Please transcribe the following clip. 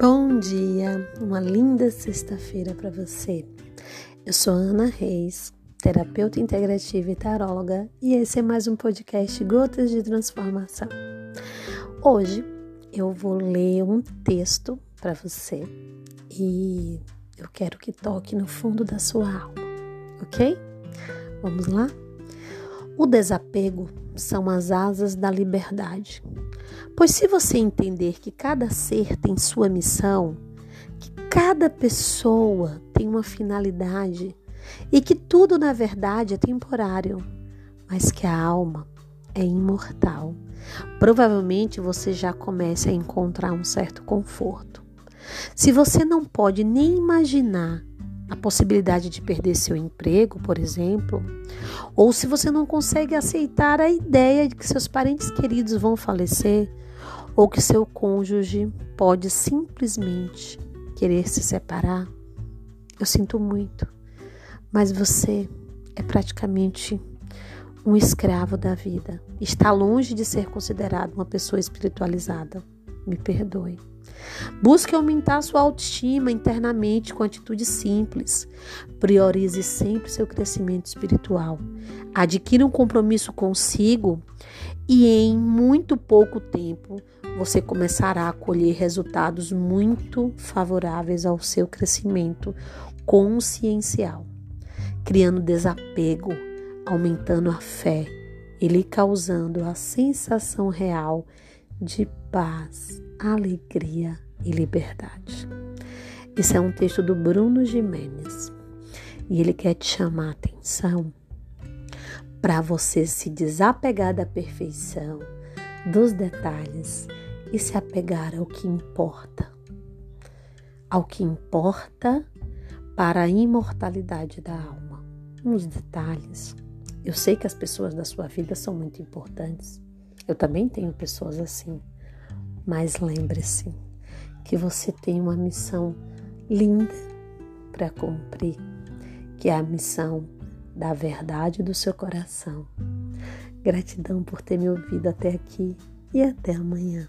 Bom dia, uma linda sexta-feira para você. Eu sou Ana Reis, terapeuta integrativa e taróloga, e esse é mais um podcast Gotas de Transformação. Hoje eu vou ler um texto para você e eu quero que toque no fundo da sua alma, ok? Vamos lá? O desapego são as asas da liberdade. Pois se você entender que cada ser tem sua missão, que cada pessoa tem uma finalidade e que tudo na verdade é temporário, mas que a alma é imortal, provavelmente você já começa a encontrar um certo conforto. Se você não pode nem imaginar a possibilidade de perder seu emprego, por exemplo, ou se você não consegue aceitar a ideia de que seus parentes queridos vão falecer, ou que seu cônjuge pode simplesmente querer se separar, eu sinto muito, mas você é praticamente um escravo da vida. Está longe de ser considerado uma pessoa espiritualizada. Me perdoe. Busque aumentar sua autoestima internamente com atitudes simples. Priorize sempre seu crescimento espiritual. Adquira um compromisso consigo e em muito pouco tempo você começará a colher resultados muito favoráveis ao seu crescimento consciencial, criando desapego, aumentando a fé e lhe causando a sensação real de paz alegria e liberdade. Esse é um texto do Bruno Jimenez e ele quer te chamar a atenção para você se desapegar da perfeição, dos detalhes e se apegar ao que importa. Ao que importa para a imortalidade da alma. Nos detalhes. Eu sei que as pessoas da sua vida são muito importantes. Eu também tenho pessoas assim. Mas lembre-se que você tem uma missão linda para cumprir, que é a missão da verdade do seu coração. Gratidão por ter me ouvido até aqui e até amanhã.